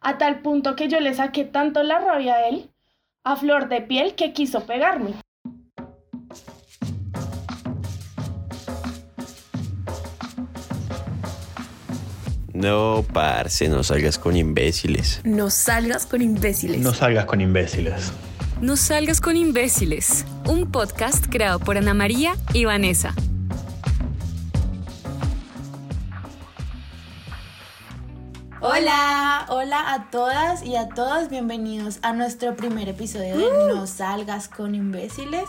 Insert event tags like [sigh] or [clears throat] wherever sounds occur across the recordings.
A tal punto que yo le saqué tanto la rabia a él, a flor de piel, que quiso pegarme. No, parce, no salgas con imbéciles. No salgas con imbéciles. No salgas con imbéciles. No salgas con imbéciles. Un podcast creado por Ana María y Vanessa. Hola, hola a todas y a todos, bienvenidos a nuestro primer episodio de No salgas con imbéciles,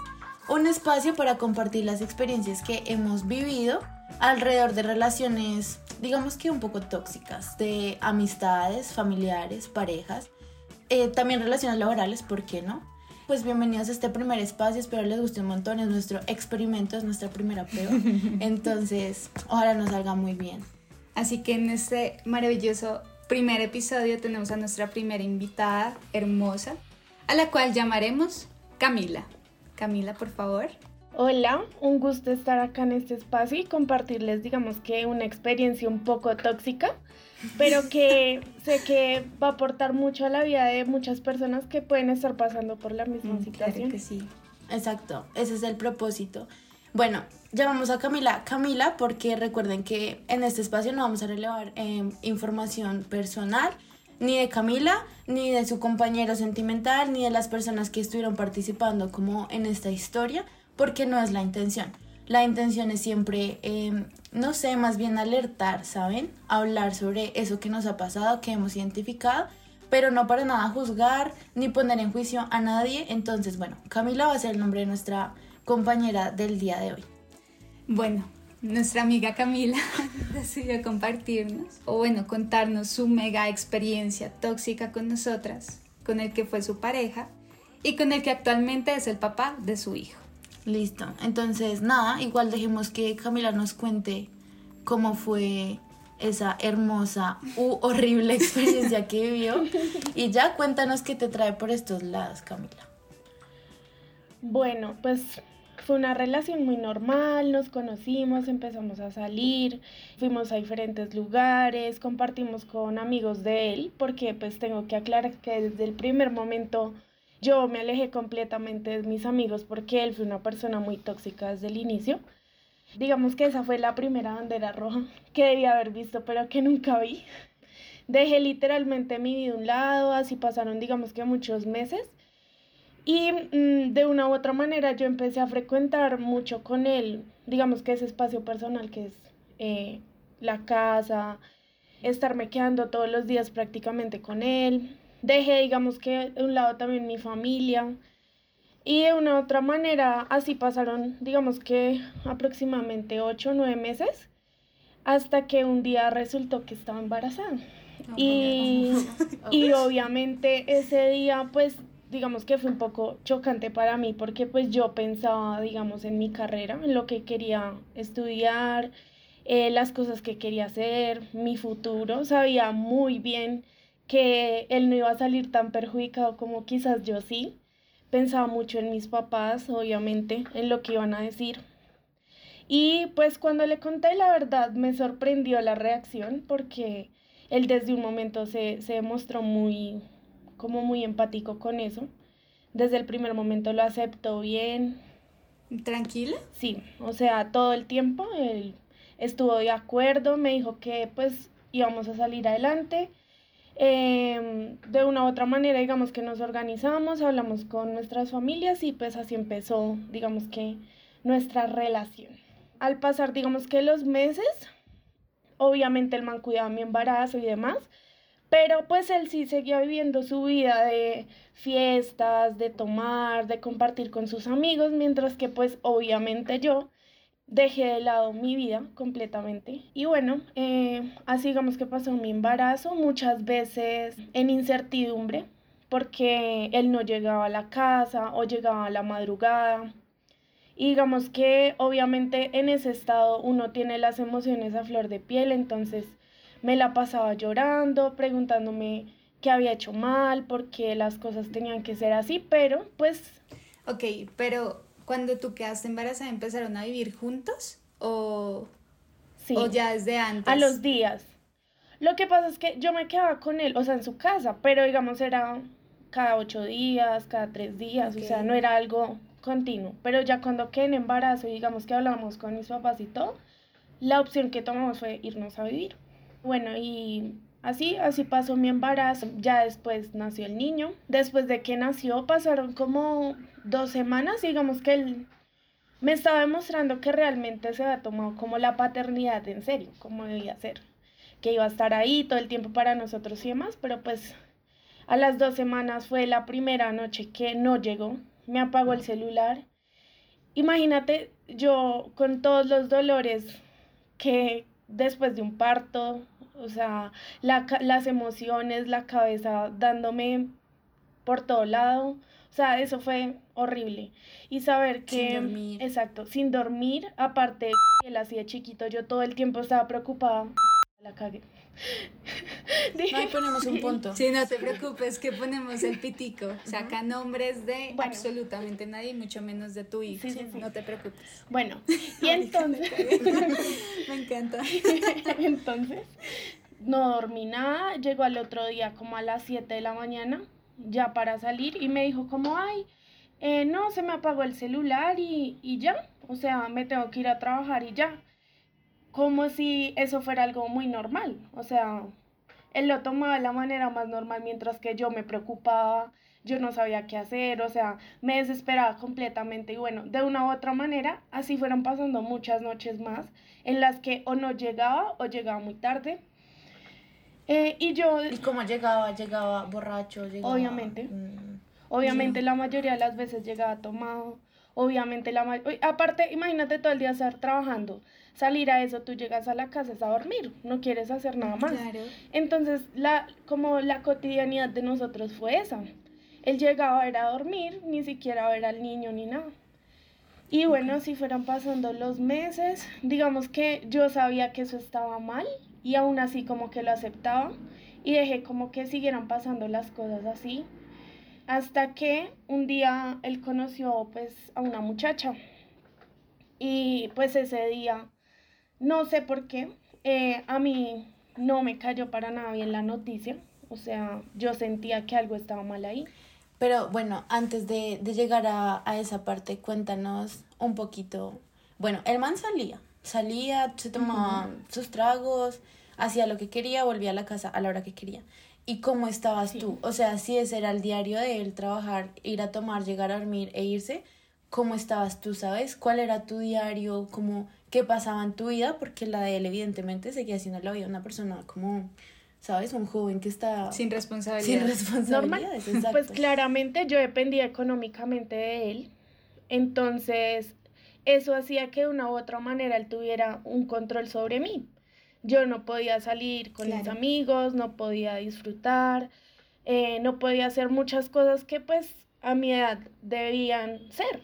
un espacio para compartir las experiencias que hemos vivido alrededor de relaciones, digamos que un poco tóxicas, de amistades, familiares, parejas, eh, también relaciones laborales, ¿por qué no? Pues bienvenidos a este primer espacio, espero les guste un montón, es nuestro experimento, es nuestra primera prueba, [laughs] entonces ojalá nos salga muy bien. Así que en este maravilloso primer episodio tenemos a nuestra primera invitada hermosa, a la cual llamaremos Camila. Camila, por favor. Hola, un gusto estar acá en este espacio y compartirles, digamos que una experiencia un poco tóxica, pero [laughs] que sé que va a aportar mucho a la vida de muchas personas que pueden estar pasando por la misma Mm, situación. Claro que sí. Exacto, ese es el propósito. Bueno, llamamos a Camila Camila porque recuerden que en este espacio no vamos a relevar eh, información personal ni de Camila, ni de su compañero sentimental, ni de las personas que estuvieron participando como en esta historia, porque no es la intención. La intención es siempre, eh, no sé, más bien alertar, ¿saben? Hablar sobre eso que nos ha pasado, que hemos identificado, pero no para nada juzgar ni poner en juicio a nadie. Entonces, bueno, Camila va a ser el nombre de nuestra compañera del día de hoy. Bueno, nuestra amiga Camila [laughs] decidió compartirnos, o bueno, contarnos su mega experiencia tóxica con nosotras, con el que fue su pareja y con el que actualmente es el papá de su hijo. Listo. Entonces, nada, igual dejemos que Camila nos cuente cómo fue esa hermosa u horrible [laughs] experiencia que vivió. Y ya cuéntanos qué te trae por estos lados, Camila. Bueno, pues fue una relación muy normal, nos conocimos, empezamos a salir, fuimos a diferentes lugares, compartimos con amigos de él, porque pues tengo que aclarar que desde el primer momento yo me alejé completamente de mis amigos porque él fue una persona muy tóxica desde el inicio. Digamos que esa fue la primera bandera roja [laughs] que debía haber visto, pero que nunca vi. Dejé literalmente mi vida a un lado, así pasaron digamos que muchos meses. Y mm, de una u otra manera yo empecé a frecuentar mucho con él, digamos que ese espacio personal que es eh, la casa, estarme quedando todos los días prácticamente con él. Dejé, digamos que de un lado también mi familia. Y de una u otra manera así pasaron, digamos que aproximadamente 8 o 9 meses, hasta que un día resultó que estaba embarazada. Y, [laughs] y obviamente ese día pues digamos que fue un poco chocante para mí porque pues yo pensaba, digamos, en mi carrera, en lo que quería estudiar, eh, las cosas que quería hacer, mi futuro. Sabía muy bien que él no iba a salir tan perjudicado como quizás yo sí. Pensaba mucho en mis papás, obviamente, en lo que iban a decir. Y pues cuando le conté la verdad me sorprendió la reacción porque él desde un momento se, se mostró muy, como muy empático con eso. Desde el primer momento lo aceptó bien. ¿Tranquila? Sí, o sea, todo el tiempo él estuvo de acuerdo, me dijo que pues íbamos a salir adelante. Eh, de una u otra manera, digamos que nos organizamos, hablamos con nuestras familias y pues así empezó, digamos que nuestra relación. Al pasar, digamos que los meses, obviamente el man cuidaba mi embarazo y demás, pero pues él sí seguía viviendo su vida de fiestas, de tomar, de compartir con sus amigos, mientras que pues obviamente yo dejé de lado mi vida completamente. Y bueno, eh, así digamos que pasó mi embarazo, muchas veces en incertidumbre, porque él no llegaba a la casa o llegaba a la madrugada. Y digamos que obviamente en ese estado uno tiene las emociones a flor de piel, entonces me la pasaba llorando, preguntándome qué había hecho mal, por qué las cosas tenían que ser así, pero pues... Ok, pero cuando tú quedaste embarazada, ¿empezaron a vivir juntos? ¿O, Sí. o ya desde antes? A los días. Lo que pasa es que yo me quedaba con él, o sea, en su casa, pero digamos era cada ocho días, cada tres días, o sea, no era algo continuo. Pero ya cuando quedé en embarazo y digamos que hablamos con mis papás y todo, la opción que tomamos fue irnos a vivir. Bueno, y así, así pasó mi embarazo. Ya después nació el niño. Después de que nació pasaron como dos semanas, digamos que él me estaba demostrando que realmente se había tomado como la paternidad en serio, como debía ser. Que iba a estar ahí todo el tiempo para nosotros y demás, pero pues a las dos semanas fue la primera noche que no llegó. Me apagó el celular. Imagínate yo con todos los dolores que después de un parto, o sea, las emociones, la cabeza dándome por todo lado. O sea, eso fue horrible. Y saber que... Sin dormir. Exacto, sin dormir. Aparte, él así de chiquito, yo todo el tiempo estaba preocupada. La cagué. No, ahí ponemos un punto. Sí, no te preocupes, que ponemos el pitico. Saca nombres de Bueno. absolutamente nadie, mucho menos de tu hijo. Sí, sí, sí. No te preocupes. Bueno, [laughs] y entonces... Me encanta. [laughs] Entonces, no dormí nada, llegó al otro día como a las 7 de la mañana, ya para salir, y me dijo como, ay, eh, no, se me apagó el celular y, y ya, o sea, me tengo que ir a trabajar y ya. Como si eso fuera algo muy normal, o sea, él lo tomaba de la manera más normal mientras que yo me preocupaba, yo no sabía qué hacer, o sea, me desesperaba completamente y bueno, de una u otra manera, así fueron pasando muchas noches más en las que o no llegaba o llegaba muy tarde. Eh, y yo, ¿Y cómo llegaba? ¿Llegaba borracho? Llegaba, Obviamente. mm, obviamente la mayoría de las veces llegaba tomado, obviamente la aparte, imagínate todo el día estar trabajando, salir a eso, tú llegas a la casa es a dormir, no quieres hacer nada más. Claro. Entonces, la, como la cotidianidad de nosotros fue esa. Él llegaba era a dormir, ni siquiera a ver al niño ni nada. Y bueno, así fueron pasando los meses. Digamos que yo sabía que eso estaba mal y aún así como que lo aceptaba y dejé como que siguieran pasando las cosas así. Hasta que un día él conoció pues a una muchacha y pues ese día, no sé por qué, eh, a mí no me cayó para nada bien la noticia. O sea, yo sentía que algo estaba mal ahí. Pero bueno, antes de, de llegar a, a esa parte, cuéntanos un poquito. Bueno, el man salía, salía, se tomaba sus tragos, hacía lo que quería, volvía a la casa a la hora que quería. ¿Y cómo estabas Sí. tú? O sea, si ese era el diario de él, trabajar, ir a tomar, llegar a dormir e irse, ¿cómo estabas tú, sabes? ¿Cuál era tu diario? ¿Cómo, ¿Qué pasaba en tu vida? Porque la de él evidentemente seguía siendo la vida de una persona como, ¿sabes? Un joven que está Sin sin responsabilidad. responsabilidades. exacto. Pues claramente yo dependía económicamente de él. Entonces, eso hacía que de una u otra manera él tuviera un control sobre mí. Yo no podía salir con mis amigos, no podía disfrutar, eh, no podía hacer muchas cosas que pues a mi edad debían ser.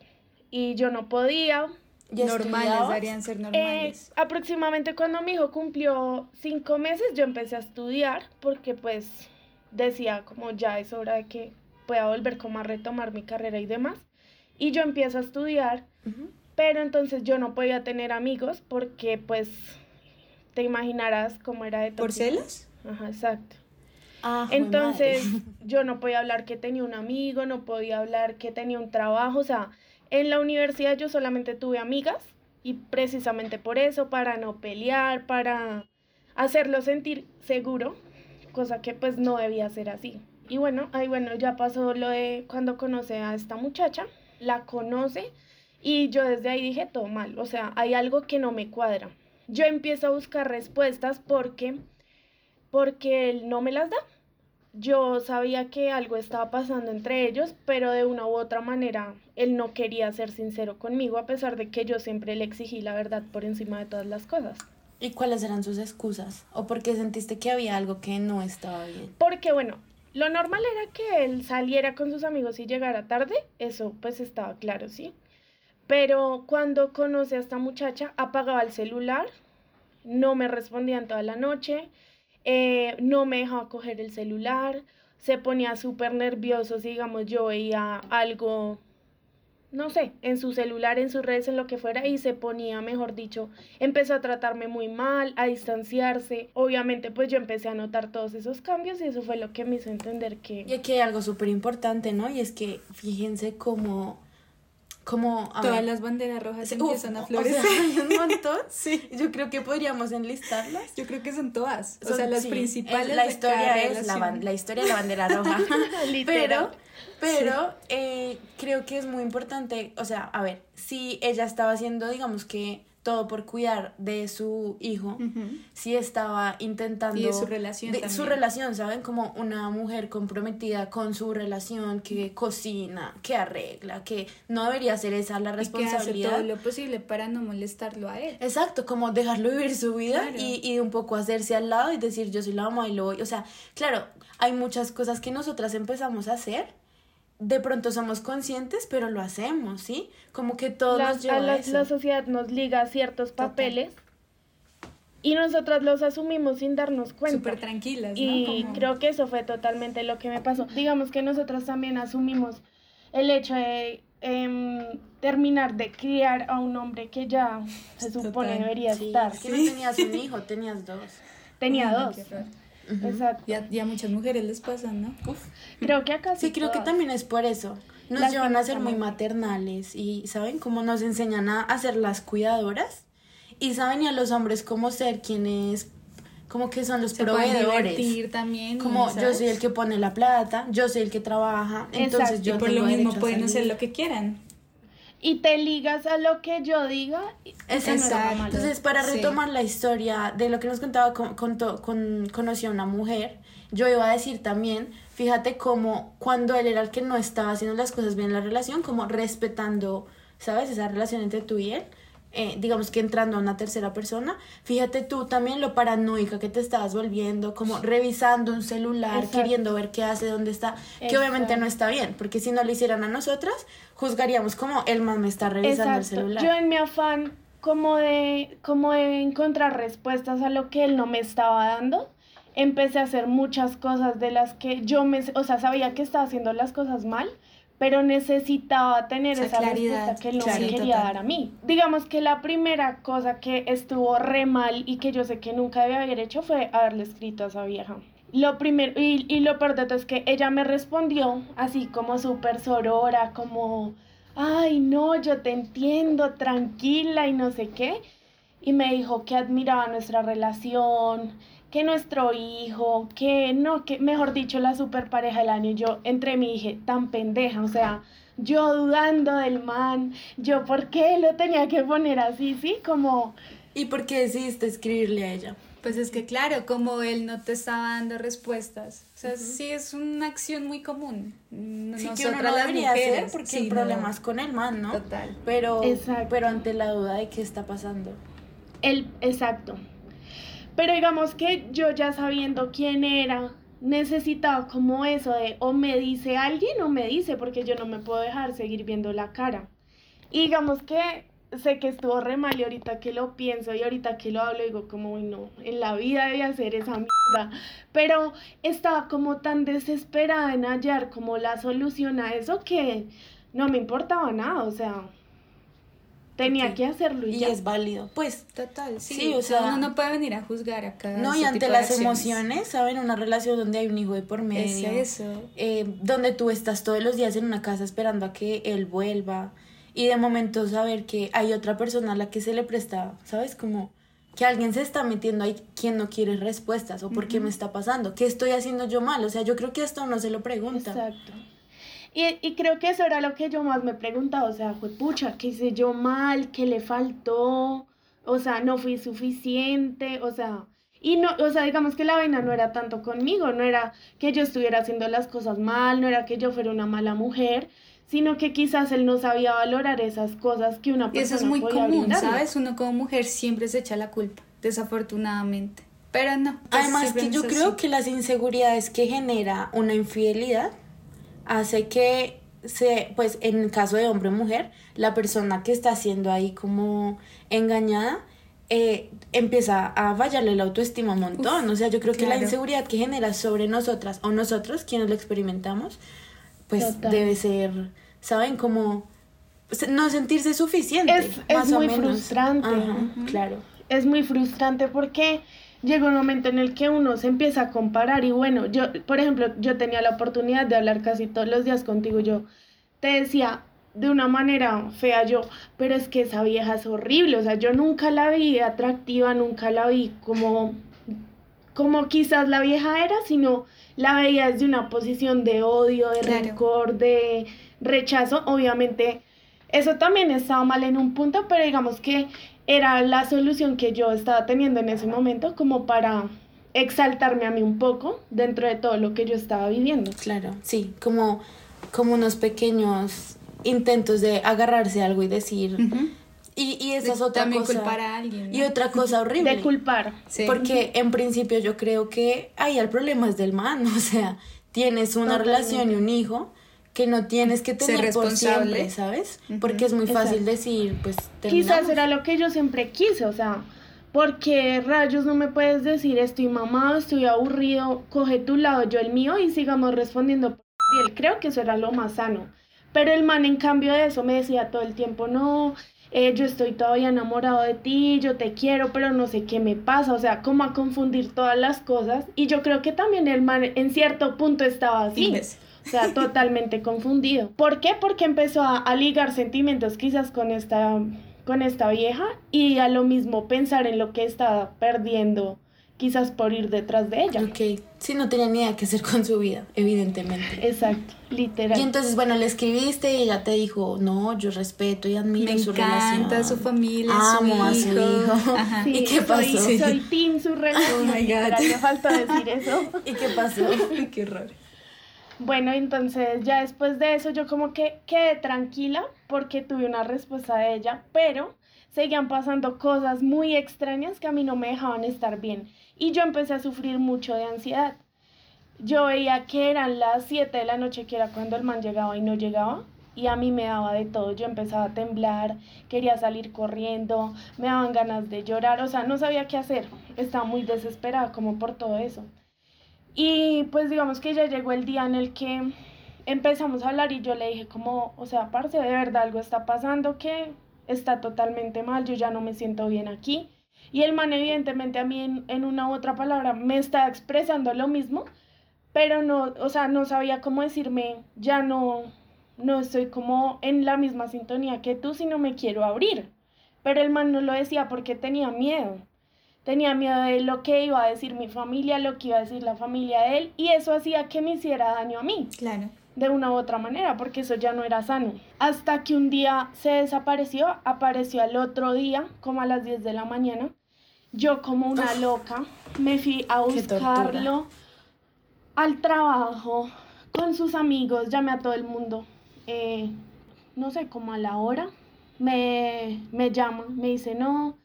Y yo no podía. ¿Y normales, deberían ser Eh, normales. aproximadamente cuando mi hijo cumplió cinco meses, yo empecé a estudiar porque pues decía como ya es hora de que pueda volver como a retomar mi carrera y demás. Y yo empiezo a estudiar, pero entonces yo no podía tener amigos porque pues te imaginarás cómo era de ¿Por tóxico. celos? Ajá, exacto. Ah, Entonces [laughs] yo no podía hablar que tenía un amigo, no podía hablar que tenía un trabajo, o sea, en la universidad yo solamente tuve amigas y precisamente por eso, para no pelear, para hacerlo sentir seguro, cosa que pues no debía ser así. Y bueno, ahí bueno, ya pasó lo de cuando conoce a esta muchacha, la conoce y yo desde ahí dije todo mal, o sea, hay algo que no me cuadra. Yo empiezo a buscar respuestas porque porque él no me las da. Yo sabía que algo estaba pasando entre ellos, pero de una u otra manera él no quería ser sincero conmigo, a pesar de que yo siempre le exigí la verdad por encima de todas las cosas. ¿Y cuáles eran sus excusas? ¿O por qué sentiste que había algo que no estaba bien? Porque bueno, lo normal era que él saliera con sus amigos y llegara tarde, eso pues estaba claro, ¿sí? Pero cuando conoce a esta muchacha, apagaba el celular, no me respondía en toda la noche, eh, no me dejaba coger el celular, se ponía súper nervioso si digamos yo veía algo no sé, en su celular, en sus redes, en lo que fuera, y se ponía, mejor dicho, empezó a tratarme muy mal, a distanciarse. Obviamente, pues yo empecé a notar todos esos cambios y eso fue lo que me hizo entender que... Y aquí hay algo súper importante, ¿no? Y es que fíjense cómo... Como, a Todas ver, las banderas rojas empiezan a o florecer. sea, hay un montón. [laughs] Sí. Yo creo que podríamos enlistarlas. Yo creo que son todas. o sea, las sí, principales. La historia es la, la historia de la bandera roja. [laughs] pero pero eh, creo que es muy importante, o sea, a ver, si ella estaba haciendo, digamos que todo por cuidar de su hijo, Ujú. si estaba intentando... Y de su relación de también. su relación, ¿saben? Como una mujer comprometida con su relación, que cocina, que arregla, que no debería ser esa la Y que hace responsabilidad. todo lo posible para no molestarlo a él. Exacto, como dejarlo vivir su vida Claro. y, y un poco hacerse al lado y decir yo soy la mamá y lo voy. O sea, claro, hay muchas cosas que nosotras empezamos a hacer. De pronto somos conscientes, pero lo hacemos, ¿sí? Como que todo La, nos lleva a a la, eso. la sociedad nos liga a ciertos Total. papeles y nosotras los asumimos sin darnos cuenta. Súper tranquilas, ¿no? Y Como- creo que eso fue totalmente lo que me pasó. Digamos que nosotros también asumimos el hecho de em, terminar de criar a un hombre que ya se supone Total. debería Sí, estar. es que no tenías un hijo, [laughs] tenías dos. Tenía Ay, dos. Qué horror. Exacto. Y a, y a muchas mujeres les pasa, ¿no? Uf. Creo que acá Sí, creo que también es por eso. Nos llevan a ser muy maternales y, ¿saben? Como nos enseñan a, a ser las cuidadoras y saben y a los hombres cómo ser quienes, como que son los Se proveedores. divertir también. Como ¿sabes? yo soy el que pone la plata, yo soy el que trabaja, entonces yo Y por tengo lo mismo pueden hacer lo que quieran. Y te ligas a lo que yo diga. no Exacto. mal. Entonces, para Sí. retomar la historia de lo que nos contaba, con, contó- con- conoció a una mujer, yo iba a decir también, fíjate cómo cuando él era el que no estaba haciendo las cosas bien en la relación, como respetando, ¿sabes? Esa relación entre tú y él, eh, digamos que entrando a una tercera persona, fíjate tú también lo paranoica que te estabas volviendo, como revisando un celular, Exacto. queriendo ver qué hace, dónde está, que obviamente no está bien, porque si no lo hicieran a nosotras, juzgaríamos como el man me está revisando el celular. Yo en mi afán como de, como de encontrar respuestas a lo que él no me estaba dando, empecé a hacer muchas cosas de las que yo me, o sea, sabía que estaba haciendo las cosas mal, pero necesitaba tener Esa esa, claridad, respuesta que no me quería dar a mí. Digamos que la primera cosa que estuvo re mal y que yo sé que nunca debía haber hecho fue haberle escrito a esa vieja. Lo primero, y, y lo peor de todo es que ella me respondió así como súper sorora, como, ay, no, yo te entiendo, tranquila y no sé qué. Y me dijo que admiraba nuestra relación, que nuestro hijo, que no, que mejor dicho, la super pareja del año. Yo entre mí dije, tan pendeja, o sea, yo dudando del man, yo por qué lo tenía que poner así, ¿sí? Como, ¿Y por qué decidiste escribirle a ella? Pues es que claro, como él no te estaba dando respuestas. O sea, sí es una acción muy común. Sí, que uno no las debería hacer mujeres, porque sí, el no. problema es con el man, ¿no? Total. Pero, Exacto. pero ante la duda de qué está pasando. El, exacto. Pero digamos que yo ya sabiendo quién era, necesitaba como eso de o me dice alguien o me dice, porque yo no me puedo dejar seguir viendo la cara. Y digamos que sé que estuvo re mal y ahorita que lo pienso y ahorita que lo hablo digo como, uy no, en la vida debía hacer esa mierda. Pero estaba como tan desesperada en hallar como la solución a eso que no me importaba nada, o sea, tenía que hacerlo y, Y ya. es válido. Pues, Total, sí. Sí, o sea, uno no puede venir a juzgar acá. no, y ante tipo de las acciones. emociones, ¿saben? Una relación donde hay un hijo de por Es medio. eso. eh, donde tú estás todos los días en una casa esperando a que él vuelva. Y de momento saber que hay otra persona a la que se le presta, ¿sabes? Como que alguien se está metiendo ahí quien no quiere respuestas o por qué me está pasando, qué estoy haciendo yo mal, o sea, yo creo que esto uno se lo pregunta. Exacto. Y, y creo que eso era lo que yo más me preguntaba, o sea, fue pucha, ¿qué hice yo mal? ¿Qué le faltó? O sea, no fui suficiente, o sea, y no, o sea, digamos que la vaina no era tanto conmigo, no era que yo estuviera haciendo las cosas mal, no era que yo fuera una mala mujer, sino que quizás él no sabía valorar esas cosas que una Y persona eso es muy podía común, brindarle. ¿sabes? Uno como mujer siempre se echa la culpa, desafortunadamente. Pero no. pues Además que yo es creo así. que las inseguridades que genera una infidelidad hace que se, pues en el caso de hombre o mujer, la persona que está siendo ahí como engañada eh, empieza a fallarle la autoestima un montón. o sea, yo creo que la inseguridad que genera sobre nosotras o nosotros, quienes lo experimentamos, pues Total. debe ser, ¿saben? Como no sentirse suficiente. Es- es o muy menos. frustrante. Ajá, Claro. es muy frustrante porque llega un momento en el que uno se empieza a comparar y bueno, yo, por ejemplo, yo tenía la oportunidad de hablar casi todos los días contigo, yo te decía de una manera fea yo, pero es que esa vieja es horrible, o sea, yo nunca la vi atractiva, nunca la vi como, como quizás la vieja era, sino la veía desde una posición de odio, de Claro. rencor, de rechazo, obviamente eso también estaba mal en un punto, pero digamos que era la solución que yo estaba teniendo en ese momento como para exaltarme a mí un poco dentro de todo lo que yo estaba viviendo. Claro, sí, como, como unos pequeños intentos de agarrarse a algo y decir. Y, y esa De es otra también cosa. culpar a alguien, ¿no? Y otra cosa [laughs] horrible. De culpar. Sí. Porque en principio yo creo que ahí el problema es del man, [laughs] o sea, tienes una Totalmente. relación y un hijo que no tienes que Ser tener por responsable. siempre, ¿sabes? Ujú. Porque es muy fácil Exacto. decir, pues Quizás terminamos. era lo que yo siempre quise, o sea, porque rayos no me puedes decir estoy mamado, estoy aburrido, coge tu lado, yo el mío y sigamos respondiendo por él. Creo que eso era lo más sano. Pero el man en cambio de eso me decía todo el tiempo, no, eh, yo estoy todavía enamorado de ti, yo te quiero, pero no sé qué me pasa, o sea, como a confundir todas las cosas. Y yo creo que también el man en cierto punto estaba así. Imbécil. O sea, totalmente confundido. ¿Por qué? Porque empezó a, a ligar sentimientos quizás con esta, con esta vieja y a lo mismo pensar en lo que estaba perdiendo quizás por ir detrás de ella. Ok, sí, no tenía ni idea qué hacer con su vida, evidentemente. Exacto, literal. Y entonces, bueno, le escribiste y ella te dijo, no, yo respeto y admiro Me su encanta relación. su familia, Amo su a su hijo. hijo. Ajá. Sí, ¿Y qué soy- pasó? Soy, [laughs] team su relación. Oh my God. literal, me faltó decir eso. [laughs] ¿Y qué pasó? [laughs] Qué horror. Bueno, entonces ya después de eso yo como que quedé tranquila porque tuve una respuesta de ella, pero seguían pasando cosas muy extrañas que a mí no me dejaban estar bien y yo empecé a sufrir mucho de ansiedad. Yo veía que eran las 7 de la noche, que era cuando el man llegaba y no llegaba, y a mí me daba de todo. Yo empezaba a temblar, quería salir corriendo, me daban ganas de llorar, o sea, no sabía qué hacer. Estaba muy desesperada como por todo eso. Y pues digamos que ya llegó el día en el que empezamos a hablar y yo le dije como, o sea, parce, de verdad algo está pasando que está totalmente mal, yo ya no me siento bien aquí. Y el man evidentemente a mí en, en una u otra palabra me está expresando lo mismo, pero no, o sea, no sabía cómo decirme, ya no, no estoy como en la misma sintonía que tú, sino me quiero abrir. Pero el man no lo decía porque tenía miedo. Tenía miedo de lo que iba a decir mi familia, lo que iba a decir la familia de él, y eso hacía que me hiciera daño a mí Claro. de una u otra manera, porque eso ya no era sano. Hasta que un día se desapareció, apareció al otro día, como a las 10 de la mañana. Yo como una loca me fui a buscarlo al trabajo, con sus amigos, llamé a todo el mundo. Eh, no sé, como a la hora, me, me llama, me dice, no,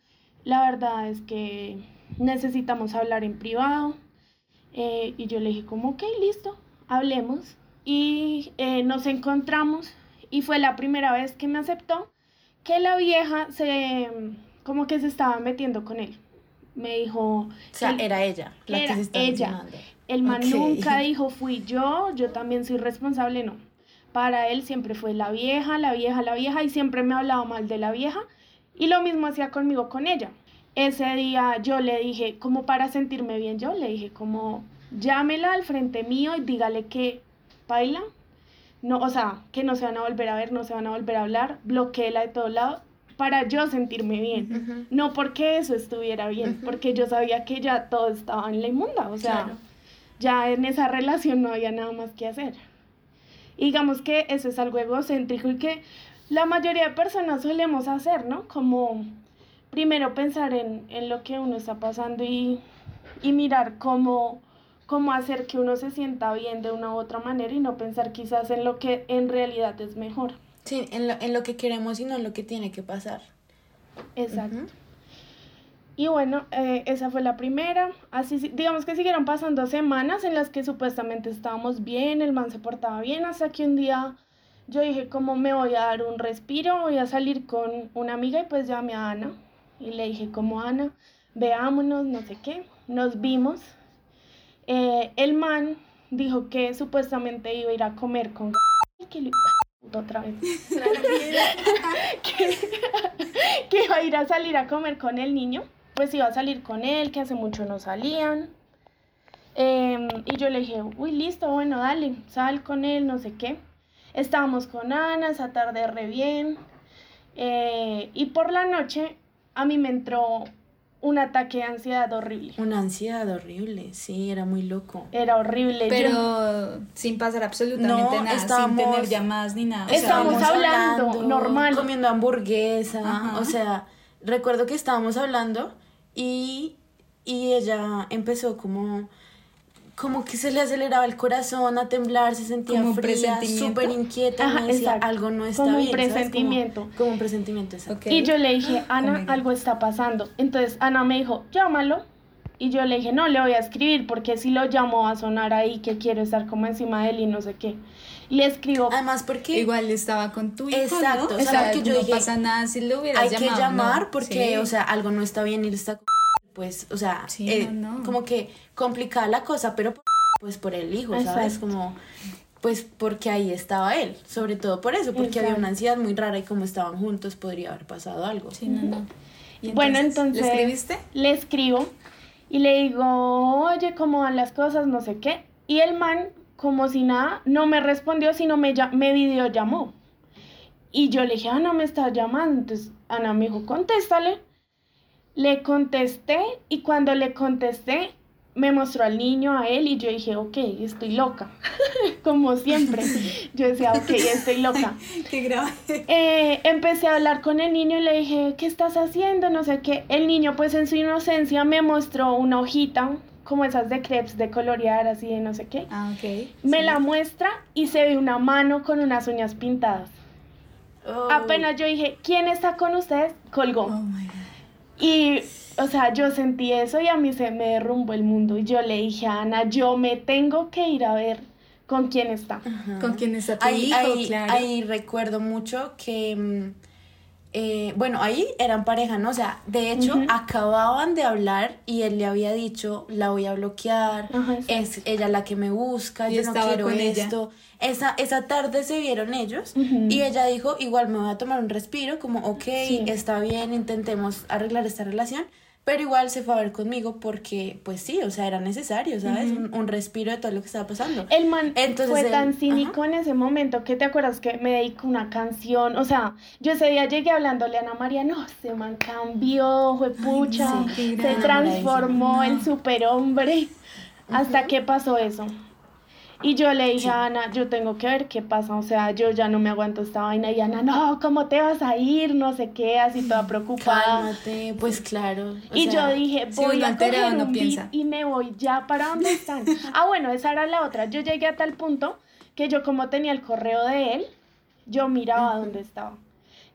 la verdad es que necesitamos hablar en privado. Eh, y yo le dije, como, ok, listo, hablemos. Y eh, nos encontramos y fue la primera vez que me aceptó que la vieja se, como que se estaba metiendo con él. Me dijo, O sea, era ella la era que se estaba ella. el man nunca [laughs] dijo fui yo, yo también soy responsable, no. Para él siempre fue la vieja, la vieja, la vieja y siempre me hablaba mal de la vieja y lo mismo hacía conmigo con ella. Ese día yo le dije, como para sentirme bien yo, le dije como llámela al frente mío y dígale que baila, no, o sea, que no se van a volver a ver, no se van a volver a hablar, bloqueela de todos lados para yo sentirme bien. No porque eso estuviera bien, porque yo sabía que ya todo estaba en la inmunda, o sea, Claro. ya en esa relación no había nada más que hacer. Y digamos que eso es algo egocéntrico y que la mayoría de personas solemos hacer, ¿no? Como primero pensar en, en lo que uno está pasando y, y mirar cómo, cómo hacer que uno se sienta bien de una u otra manera y no pensar quizás en lo que en realidad es mejor. Sí, en lo, en lo que queremos y no en lo que tiene que pasar. Exacto. Ujú. Y bueno, eh, esa fue la primera. Así, digamos que siguieron pasando semanas en las que supuestamente estábamos bien, el man se portaba bien, hasta que un día yo dije, como me voy a dar un respiro, voy a salir con una amiga y pues llamé a Ana. Y le dije, como Ana, veámonos, no sé qué. Nos vimos. Eh, el man dijo que supuestamente iba a ir a comer con... [laughs] que le- [laughs] otra vez. [laughs] que, que iba a ir a salir a comer con el niño. Pues iba a salir con él, que hace mucho no salían. Em, y yo le dije, uy, listo, bueno, dale, sal con él, no sé qué. Estábamos con Ana, esa tarde re bien. Eh, y por la noche a mí me entró un ataque de ansiedad horrible. Una ansiedad horrible, sí, era muy loco. Era horrible. Pero Yo- sin pasar absolutamente No, nada, estábamos- sin tener llamadas ni nada. Estábamos hablando, normal. Comiendo hamburguesa. Ajá. O sea, recuerdo que estábamos hablando y, y ella empezó como. Como que se le aceleraba el corazón a temblar, se sentía Como un fría, súper inquieta. Ajá, me decía, exacto. algo no está Como un bien. Como- presentimiento. Como, un presentimiento, exacto. Y yo le dije, Oh Ana, algo está pasando. Entonces Ana me dijo, llámalo. Y yo le dije, no, le voy a escribir porque si lo llamo va a sonar ahí que quiero estar como encima de él y no sé qué. Y le escribo, Además, porque Igual estaba con tu hijo, Exacto, ¿no? o sea, porque yo no dije, pasa nada si lo hubieras hay llamado. que llamar ¿no? porque, Sí. o sea, algo no está bien y le está c- pues, o sea, Sí, eh, no, no. como que complicada la cosa, pero pues por el hijo, ¿sabes? Como pues porque ahí estaba él, sobre todo por eso, porque había una ansiedad muy rara y como estaban juntos podría haber pasado algo. Sí, no, no. ¿Y bueno, entonces ¿Le escribiste? le escribo y le digo, oye, ¿cómo van las cosas? No sé qué. Y el man, como si nada, no me respondió, sino me, me videollamó. Y yo le dije, Ana me está llamando. Entonces Ana me dijo, contéstale. Le contesté y cuando le contesté, me mostró al niño, a él, y yo dije, ok, estoy loca. [laughs] como siempre. [laughs] Yo decía, ok, estoy loca. [laughs] Qué grave. Eh, empecé a hablar con el niño y le dije, ¿qué estás haciendo? No sé qué. El niño, pues en su inocencia, me mostró una hojita, como esas de crepes, de colorear, así de no sé qué. Ah, ok. Me Sí. la muestra y se ve una mano con unas uñas pintadas. Oh. Apenas yo dije, ¿quién está con ustedes? Colgó. Oh my God. Y, o sea, yo sentí eso y a mí se me derrumbó el mundo. Y yo le dije a Ana, yo me tengo que ir a ver con quién está. Ajá. ¿Con quién está tu ahí, hijo? ahí, claro. ahí recuerdo mucho que, mm, eh, bueno, ahí eran pareja, ¿no? O sea, de hecho, acababan de hablar y él le había dicho, la voy a bloquear, Ajá, es ella la que me busca, Y yo no quiero ella. esto. Esa, esa tarde se vieron ellos y ella dijo, igual me voy a tomar un respiro, como, ok, Sí. está bien, intentemos arreglar esta relación. Pero igual se fue a ver conmigo porque, pues sí, o sea, era necesario, ¿sabes? un, un respiro de todo lo que estaba pasando. El man Entonces fue él- tan cínico en ese momento que te acuerdas que me dedicó una canción. O sea, yo ese día llegué hablándole a Ana María, no, ese man cambió, pucha, sí, qué se transformó No. en superhombre. Hasta que pasó eso. Y yo le dije a Ana, yo tengo que ver qué pasa, o sea, yo ya no me aguanto esta vaina. Y Ana, no, ¿cómo te vas a ir? No sé qué, así toda preocupada. Cálmate, pues claro. o Y sea, yo dije, voy a coger no un beat y me voy ya para donde [laughs] están. ah, bueno, esa era la otra. Yo llegué a tal punto que yo como tenía el correo de él, yo miraba dónde estaba.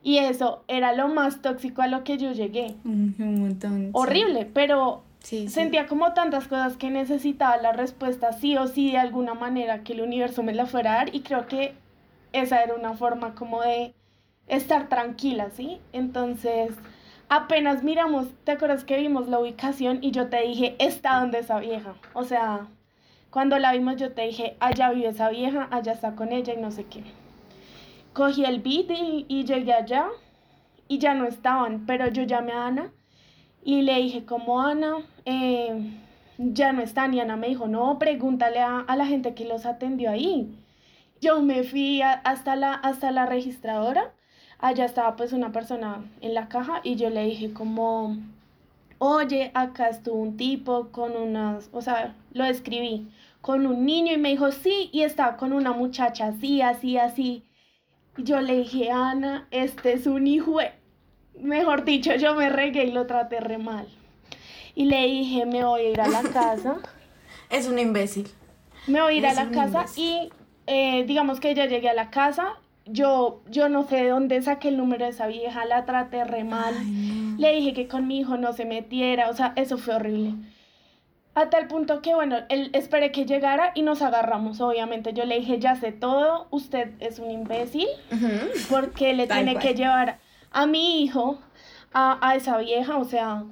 Y eso era lo más tóxico a lo que yo llegué. Un, montón. sí. Horrible, pero Sentía como tantas cosas que necesitaba la respuesta sí o sí de alguna manera que el universo me la fuera a dar y creo que esa era una forma como de estar tranquila, ¿sí? Entonces, apenas miramos, ¿te acuerdas que vimos la ubicación y yo te dije, está donde esa vieja? O sea, cuando la vimos yo te dije, allá vive esa vieja, allá está con ella y no sé qué. Cogí el beat y, y llegué allá y ya no estaban, pero yo llamé a Ana y le dije, como Ana, eh, ya no están. Y Ana me dijo, no, pregúntale a, a la gente que los atendió ahí. Yo me fui a- hasta, la, hasta la registradora. Allá estaba pues una persona en la caja y yo le dije como, oye, acá estuvo un tipo con unas, o sea, lo escribí, con un niño y me dijo, sí, y estaba con una muchacha así, así, así. Yo le dije, Ana, este es un hijo, de-". Mejor dicho, yo me regué y lo traté re mal. Y le dije, me voy a ir a la [laughs] casa, Es un imbécil. me voy a ir a la casa imbécil. y eh, digamos que ya llegué a la casa, yo, yo no sé de dónde saqué el número de esa vieja, la traté re mal. Ay, no. Le dije que con mi hijo no se metiera, o sea, eso fue horrible. A tal punto que, bueno, él esperé que llegara y nos agarramos, obviamente. Yo le dije, ya sé todo, usted es un imbécil, porque le Tal tiene cual. que llevar a mi hijo a, a esa vieja, o sea,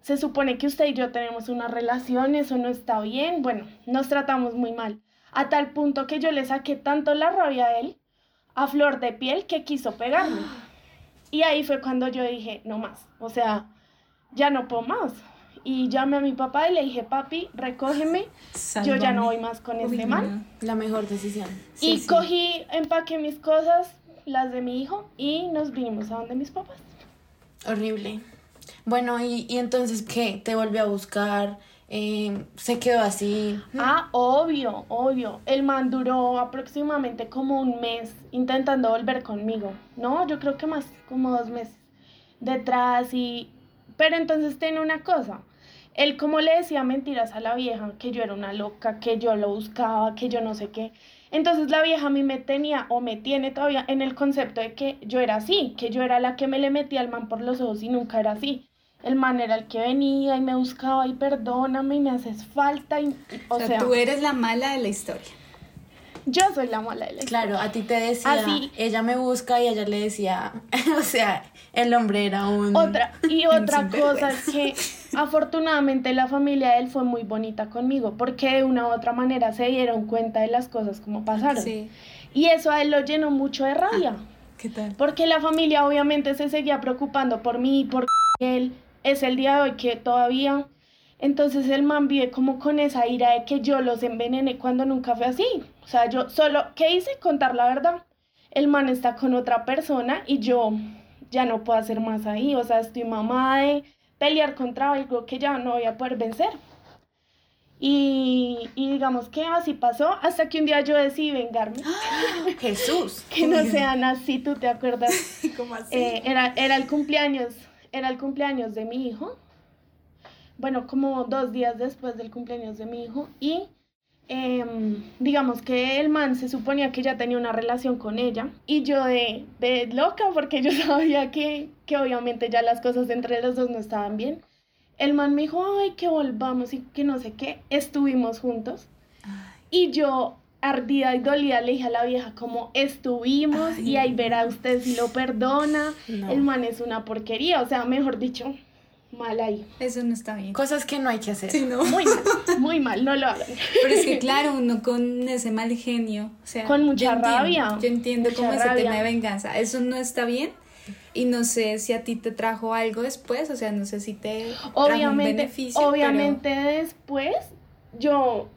se supone que usted y yo tenemos una relación, eso no está bien, bueno, nos tratamos muy mal. A tal punto que yo le saqué tanto la rabia a él, a flor de piel que quiso pegarme. Y ahí fue cuando yo dije, no más, o sea, ya no puedo más. Y llamé a mi papá y le dije, papi, recógeme, yo ya no voy más con este man. La mejor decisión. y cogí, empaqué mis cosas, las de mi hijo, y nos vinimos a donde mis papás. Horrible. Bueno, ¿y, y entonces qué? ¿Te volvió a buscar? Eh, ¿Se quedó así? Ah, obvio, obvio. El man duró aproximadamente como un mes intentando volver conmigo. No, yo creo que más, como dos meses. Detrás y... Pero entonces tiene una cosa. Él como le decía mentiras a la vieja, que yo era una loca, que yo lo buscaba, que yo no sé qué. Entonces la vieja a mí me tenía o me tiene todavía en el concepto de que yo era así, que yo era la que me le metía al man por los ojos y nunca era así el man era el que venía y me buscaba y perdóname y me haces falta. Y, o, sea, tú eres la mala de la historia. Yo soy la mala de la historia. Claro, a ti te decía, ella me busca y ella le decía, [laughs] o sea, el hombre era un... Otra, y [laughs] otra cosa es que [laughs] afortunadamente la familia de él fue muy bonita conmigo, porque de una u otra manera se dieron cuenta de las cosas como pasaron. Sí. Y eso a él lo llenó mucho de rabia. ¿Qué tal? Porque la familia obviamente se seguía preocupando por mí, por él, es el día de hoy que todavía... Entonces el man vive como con esa ira de que yo los envenené cuando nunca fue así. O sea, yo solo, ¿qué hice? Contar la verdad. El man está con otra persona y yo ya no puedo hacer más ahí. O sea, estoy mamada de pelear contra algo que ya no voy a poder vencer. Y, y, digamos que así pasó hasta que un día yo decidí vengarme. [laughs] Jesús. que no sean así, ¿tú te acuerdas? [laughs] ¿Cómo así? Eh, era, era el cumpleaños era el cumpleaños de mi hijo, bueno, como dos días después del cumpleaños de mi hijo, y em, digamos que el man se suponía que ya tenía una relación con ella, y yo de, de loca, porque yo [laughs] sabía que, que obviamente ya las cosas entre los dos no estaban bien. El man me dijo, ay, que volvamos y que no sé qué, estuvimos juntos. Y yo ardida y dolida le dije a la vieja como estuvimos y ahí verá usted si lo perdona. El man es una porquería, o sea, mejor dicho, mal ahí. Eso no está bien. Cosas que no hay que hacer. Muy mal, muy mal, no lo hagan. Pero es que [laughs] claro, uno con ese mal genio, o sea, con mucha rabia. yo entiendo cómo ese tema de venganza, eso no está bien. Y no sé si a ti te trajo algo después, o sea, no sé si te obviamente, trajo un beneficio. Obviamente después yo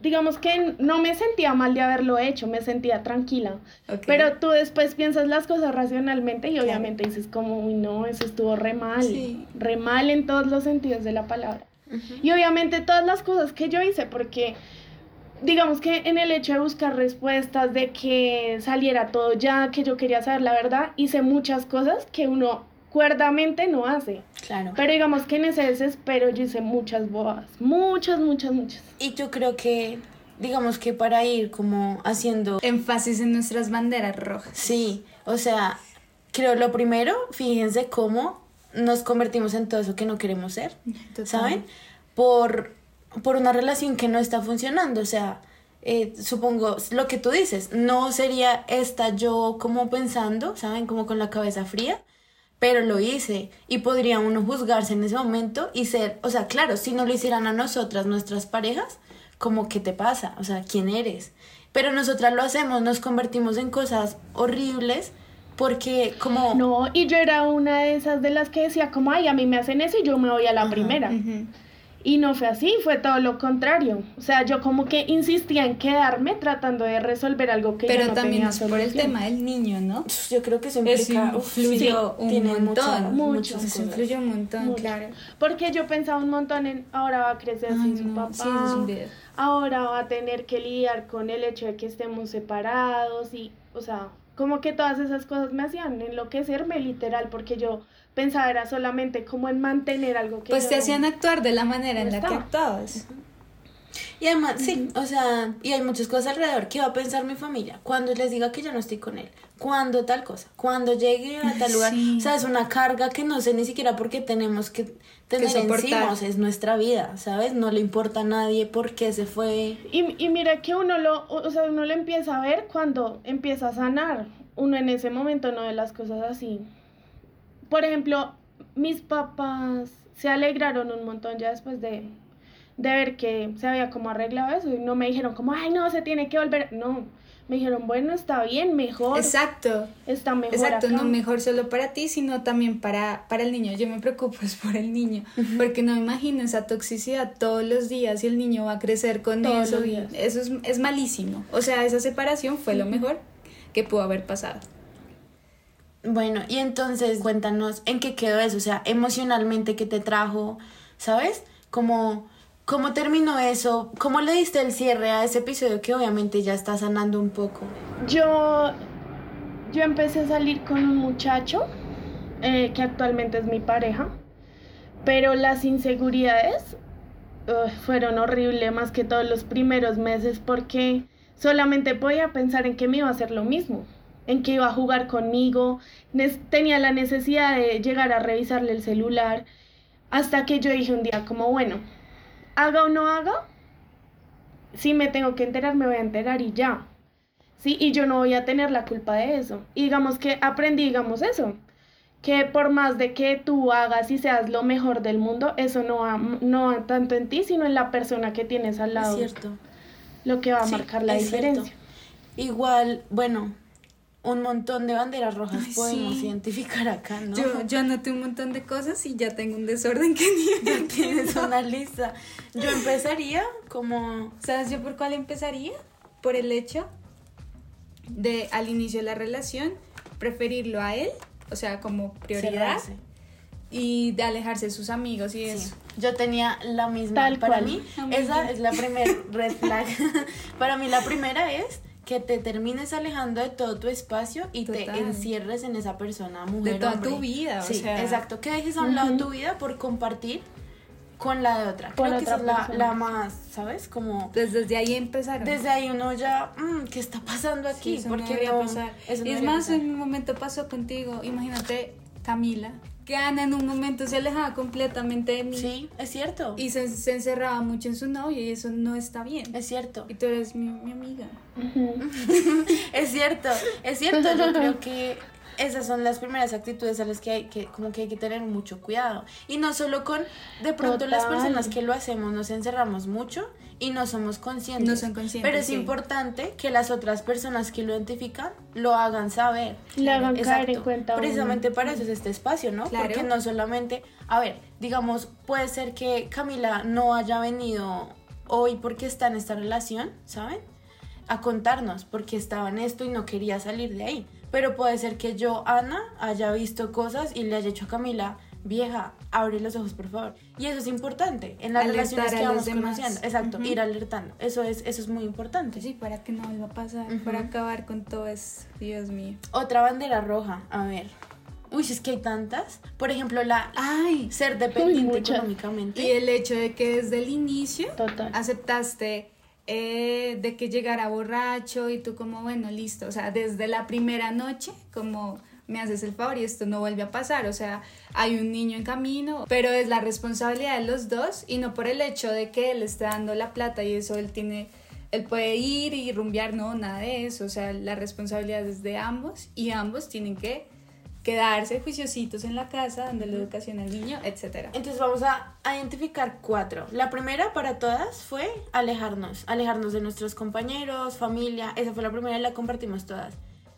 digamos que no me sentía mal de haberlo hecho, me sentía tranquila. Pero tú después piensas las cosas racionalmente y obviamente dices como, uy, no, eso estuvo re mal, re mal en todos los sentidos de la palabra. Y obviamente todas las cosas que yo hice, porque digamos que en el hecho de buscar respuestas, de que saliera todo ya, que yo quería saber la verdad, hice muchas cosas que uno cuerdamente no hace. Claro. Pero digamos que en ese desespero yo hice muchas bodas, muchas, muchas, muchas. Y yo creo que, digamos que para ir como haciendo... Énfasis en nuestras banderas rojas. Sí, o sea, creo lo primero, fíjense cómo nos convertimos en todo eso que no queremos ser, ¿saben? Por, por una relación que no está funcionando, o sea... Eh, supongo, lo que tú dices, no sería esta yo como pensando, ¿saben? Como con la cabeza fría, pero lo hice y podría uno juzgarse en ese momento y ser, o sea, claro, si no lo hicieran a nosotras, nuestras parejas, como, ¿qué te pasa? O sea, ¿quién eres? Pero nosotras lo hacemos, nos convertimos en cosas horribles porque como... No, y yo era una de esas de las que decía como, ay, a mí me hacen eso y yo me voy a la primera. Y no fue así, fue todo lo contrario. O sea, yo como que insistía en quedarme tratando de resolver algo que Pero no también tenía es por el tema del niño, ¿no? Yo creo que eso implica, influye un montón. muchas eso influye un montón, claro. Porque yo pensaba un montón en, ahora va a crecer sin su papá, ahora va a tener que lidiar con el hecho de que estemos separados y, o sea, como que todas esas cosas me hacían enloquecerme literal, porque yo pensaba era solamente como en mantener algo que... Pues te hacían actuar de la manera en la que actuabas. Y además, sí, o sea, y hay muchas cosas alrededor. ¿Qué va a pensar mi familia? Cuando les diga que ya no estoy con él. Cuando tal cosa. Cuando llegue a tal lugar. O sea, es una carga que no sé ni siquiera por qué tenemos que tener que encima. O sea, es nuestra vida, ¿sabes? No le importa a nadie por qué se fue. Y, y mira que uno lo, o sea, uno lo empieza a ver cuando empieza a sanar. Uno en ese momento no ve las cosas así. Por ejemplo, mis papás se alegraron un montón ya después de de ver que se había como arreglado eso y no me dijeron como, ay, no, se tiene que volver. No, me dijeron, bueno, está bien, mejor. Exacto. Está mejor. Exacto, acá. no mejor solo para ti, sino también para, para el niño. Yo me preocupo [laughs] es por el niño, porque no me imagino esa toxicidad todos los días y el niño va a crecer con Todos eso. los días. Eso es, es malísimo. O sea, esa separación fue lo mejor que pudo haber pasado. Bueno, y entonces cuéntanos en qué quedó eso, o sea, emocionalmente qué te trajo, ¿sabes? Como cómo terminó eso, cómo le diste el cierre a ese episodio que obviamente ya está sanando un poco. Yo, yo empecé a salir con un muchacho eh, que actualmente es mi pareja, pero las inseguridades fueron horribles más que todos los primeros meses porque solamente podía pensar en que me iba a hacer lo mismo, en que iba a jugar conmigo, tenía la necesidad de llegar a revisarle el celular, hasta que yo dije un día como, bueno, haga o no haga, si me tengo que enterar, me voy a enterar y ya. Sí, y yo no voy a tener la culpa de eso. Y digamos que aprendí, digamos eso, que por más de que tú hagas y seas lo mejor del mundo, eso no va, no va tanto en ti, sino en la persona que tienes al Es lado, cierto. lo que va a Sí, marcar la es cierto. diferencia. Igual, bueno, un montón de banderas rojas Ay, podemos sí. identificar acá, ¿no? Yo, yo anoté un montón de cosas y ya tengo un desorden que ni Ya tienes una lista. Yo empezaría como ¿Sabes yo por cuál empezaría? Por el hecho de al inicio de la relación preferirlo a él, o sea, como prioridad, cerrarse. y de alejarse de sus amigos y Sí. eso. Yo tenía la misma. Tal para cual. mí, Amiga. esa es la primera red flag. [laughs] para mí, la primera es que te termines alejando de todo tu espacio y te encierres en esa persona, mujer. De toda hombre. tu vida, o Sí, sea. exacto. Que dejes a un lado tu vida por compartir con la de otra. Con Creo que esa otra es la, más, ¿sabes? Como. Pues desde ahí empezaron. Desde ahí uno ya, mm, ¿qué está pasando Sí, aquí? eso no Porque debería no- pasar. eso no es más, pasar. en un momento pasó contigo. Imagínate, Camila, que Ana en un momento se alejaba completamente de mí Sí, es cierto. y se, se encerraba mucho en su novio y eso no está bien. Es cierto. Y tú eres mi, mi amiga. [laughs] Es cierto, es cierto, yo creo que esas son las primeras actitudes a las que hay que como que hay que tener mucho cuidado y no solo con de pronto las personas que lo hacemos nos encerramos mucho y no somos conscientes. No son conscientes, Pero es sí. importante que las otras personas que lo identifican lo hagan saber. Le hagan caer en cuenta uno. Precisamente para eso es este espacio, ¿no? Claro. Porque no solamente, a ver, digamos, puede ser que Camila no haya venido hoy porque está en esta relación, ¿saben? A contarnos porque estaba en esto y no quería salir de ahí. Pero puede ser que yo, Ana, haya visto cosas y le haya dicho a Camila, vieja, abre los ojos, por favor. Y eso es importante en las Alertar relaciones que vamos conociendo. Exacto, ir alertando. Eso es, eso es muy importante. Sí, para que no vuelva a pasar, para acabar con todo eso. Dios mío. Otra bandera roja, a ver. Uy, es que hay tantas. Por ejemplo, la Ay, ser dependiente económicamente. y el hecho de que desde el inicio Total. aceptaste eh, de que llegara borracho y tú como, bueno, listo, o sea, desde la primera noche, como me haces el favor y esto no vuelve a pasar, o sea, hay un niño en camino, pero es la responsabilidad de los dos y no por el hecho de que él esté dando la plata y eso él tiene, él puede ir y rumbear, no, nada de eso, o sea, la responsabilidad es de ambos y ambos tienen que quedarse juiciositos en la casa, dando la educación al niño, etcétera. Entonces vamos a identificar cuatro. La primera para todas fue alejarnos, alejarnos de nuestros compañeros, familia. Esa fue la primera y la compartimos todas.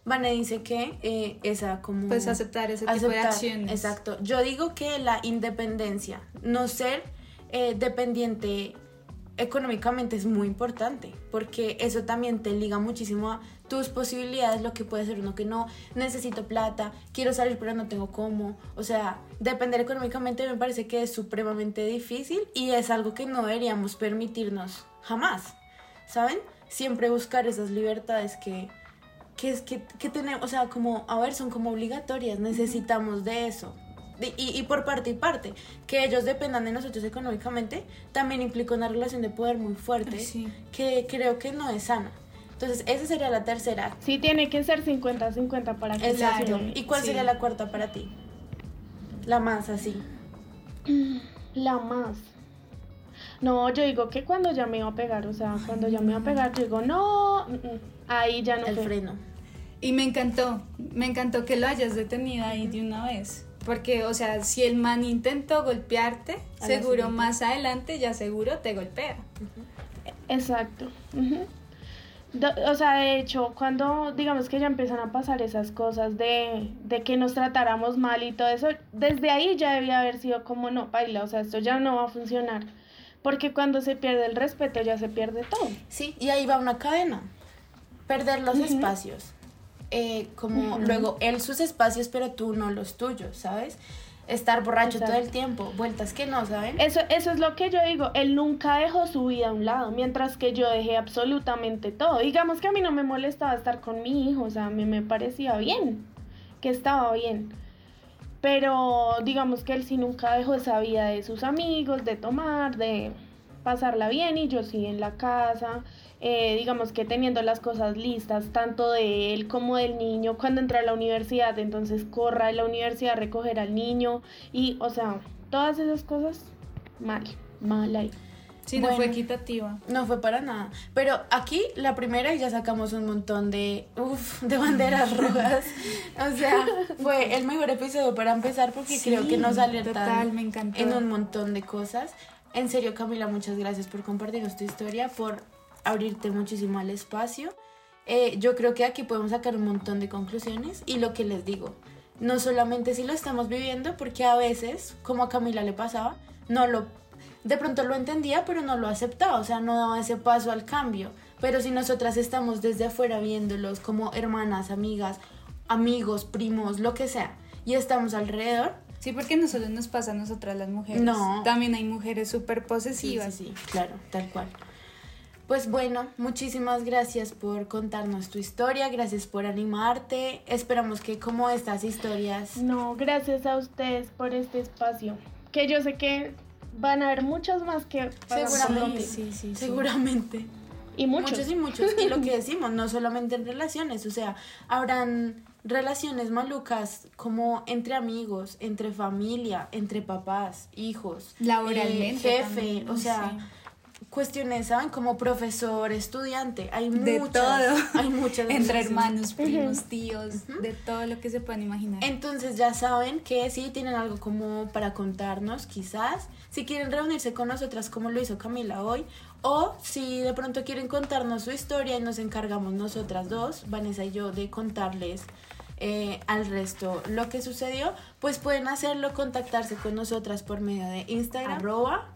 Vane dice que eh, esa como... Pues aceptar ese tipo de aceptar, acciones. Exacto. Yo digo que la independencia, no ser eh, dependiente económicamente es muy importante, porque eso también te liga muchísimo a tus posibilidades, lo que puede ser uno que no, necesito plata, quiero salir pero no tengo cómo, o sea, depender económicamente me parece que es supremamente difícil y es algo que no deberíamos permitirnos jamás, ¿saben? Siempre buscar esas libertades que, que es que, que tenemos, o sea, como, a ver, son como obligatorias, necesitamos de eso. De- y, y por parte y parte, que ellos dependan de nosotros económicamente, también implica una relación de poder muy fuerte, sí. que creo que no es sana. Entonces, esa sería la tercera. Sí, tiene que ser 50-50 para que Exacto. ¿Y cuál sí. sería la cuarta para ti? La más así. [clears throat] La más. No, yo digo que cuando ya me iba a pegar, o sea, cuando ya me iba a pegar, yo digo, no, mm, mm, ahí ya no el fue. freno. Y me encantó, me encantó que lo hayas detenido ahí de una vez, Porque, o sea, si el man intentó golpearte, A seguro más adelante ya seguro te golpea. Exacto. O sea, de hecho, cuando digamos que ya empiezan a pasar esas cosas de, de que nos tratáramos mal y todo eso, desde ahí ya debía haber sido como no, baila, o sea, esto ya no va a funcionar. Porque cuando se pierde el respeto ya se pierde todo. Sí, y ahí va una cadena. Perder los espacios. Eh, como luego él sus espacios, pero tú no los tuyos, ¿sabes? Estar borracho todo el tiempo, vueltas que no, ¿saben? Eso, eso es lo que yo digo, él nunca dejó su vida a un lado, mientras que yo dejé absolutamente todo. Digamos que a mí no me molestaba estar con mi hijo, o sea, a mí me parecía bien, que estaba bien. Pero digamos que él sí nunca dejó esa vida de sus amigos, de tomar, de pasarla bien y yo sí en la casa, eh, digamos que teniendo las cosas listas, tanto de él como del niño, cuando entra a la universidad, entonces corra a la universidad a recoger al niño y, o sea, todas esas cosas, mal, mal ahí. Sí, no fue equitativa. No fue para nada. Pero aquí la primera y ya sacamos un montón de, uf, de banderas [laughs] rojas. O sea, fue el mejor episodio para empezar porque Sí, creo que nos alertan total, me encantó. en un montón de cosas. En serio, Camila, muchas gracias por compartirnos tu historia, por abrirte muchísimo al espacio. Eh, yo creo que aquí podemos sacar un montón de conclusiones y lo que les digo, no solamente si lo estamos viviendo, porque a veces, como a Camila le pasaba, no lo, de pronto lo entendía, pero no lo aceptaba, o sea, no daba ese paso al cambio. Pero si nosotras estamos desde afuera viéndolos como hermanas, amigas, amigos, primos, lo que sea, y estamos alrededor, Sí, porque no solo nos pasa a nosotras las mujeres. No. También hay mujeres súper Sí, posesivas. sí, sí, claro, tal cual. Pues bueno, muchísimas gracias por contarnos tu historia, gracias por animarte. Esperamos que como estas historias... No, gracias a ustedes por este espacio, que yo sé que van a haber muchos más que Seguramente, sí, sí, sí. seguramente. y muchos. Muchos y muchos. Y lo que [laughs] decimos, no solamente en relaciones, o sea, habrán relaciones malucas como entre amigos, entre familia, entre papás, hijos, Laboralmente eh, jefe, también, o sea, sí. Cuestiones, ¿saben? Como profesor, estudiante, hay De muchas, todo. hay muchas [laughs] Entre hermanos, primos, tíos, de todo lo que se puedan imaginar. Entonces ya saben que si tienen algo como para contarnos, quizás, si quieren reunirse con nosotras como lo hizo Camila hoy, o si de pronto quieren contarnos su historia y nos encargamos nosotras dos, Vanessa y yo, de contarles eh, al resto lo que sucedió, pues pueden hacerlo, contactarse con nosotras por medio de Instagram, arroba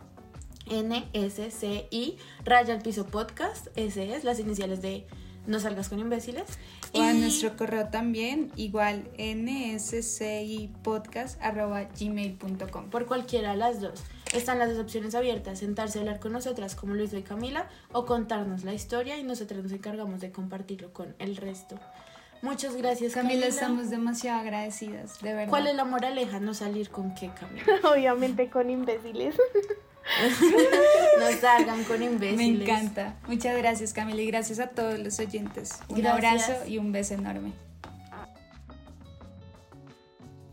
NSCI, raya al piso podcast, ese es las iniciales de No salgas con imbéciles. O a Y- nuestro correo también, igual nscipodcast.gmail.com. por cualquiera de las dos. Están las dos opciones abiertas, sentarse a hablar con nosotras como hizo hoy Camila o contarnos la historia y nosotras nos encargamos de compartirlo con el resto. Muchas gracias Camila. Camila, estamos demasiado agradecidas, de verdad. ¿Cuál es la moraleja? No salir con qué Camila. [laughs] Obviamente con imbéciles. [laughs] [laughs] No salgan con Me imbéciles. encanta. Muchas gracias, Camila, y gracias a todos los oyentes. Un Gracias. abrazo y un beso enorme.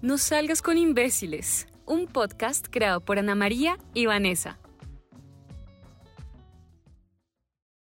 No salgas con imbéciles, un podcast creado por Ana María y Vanessa.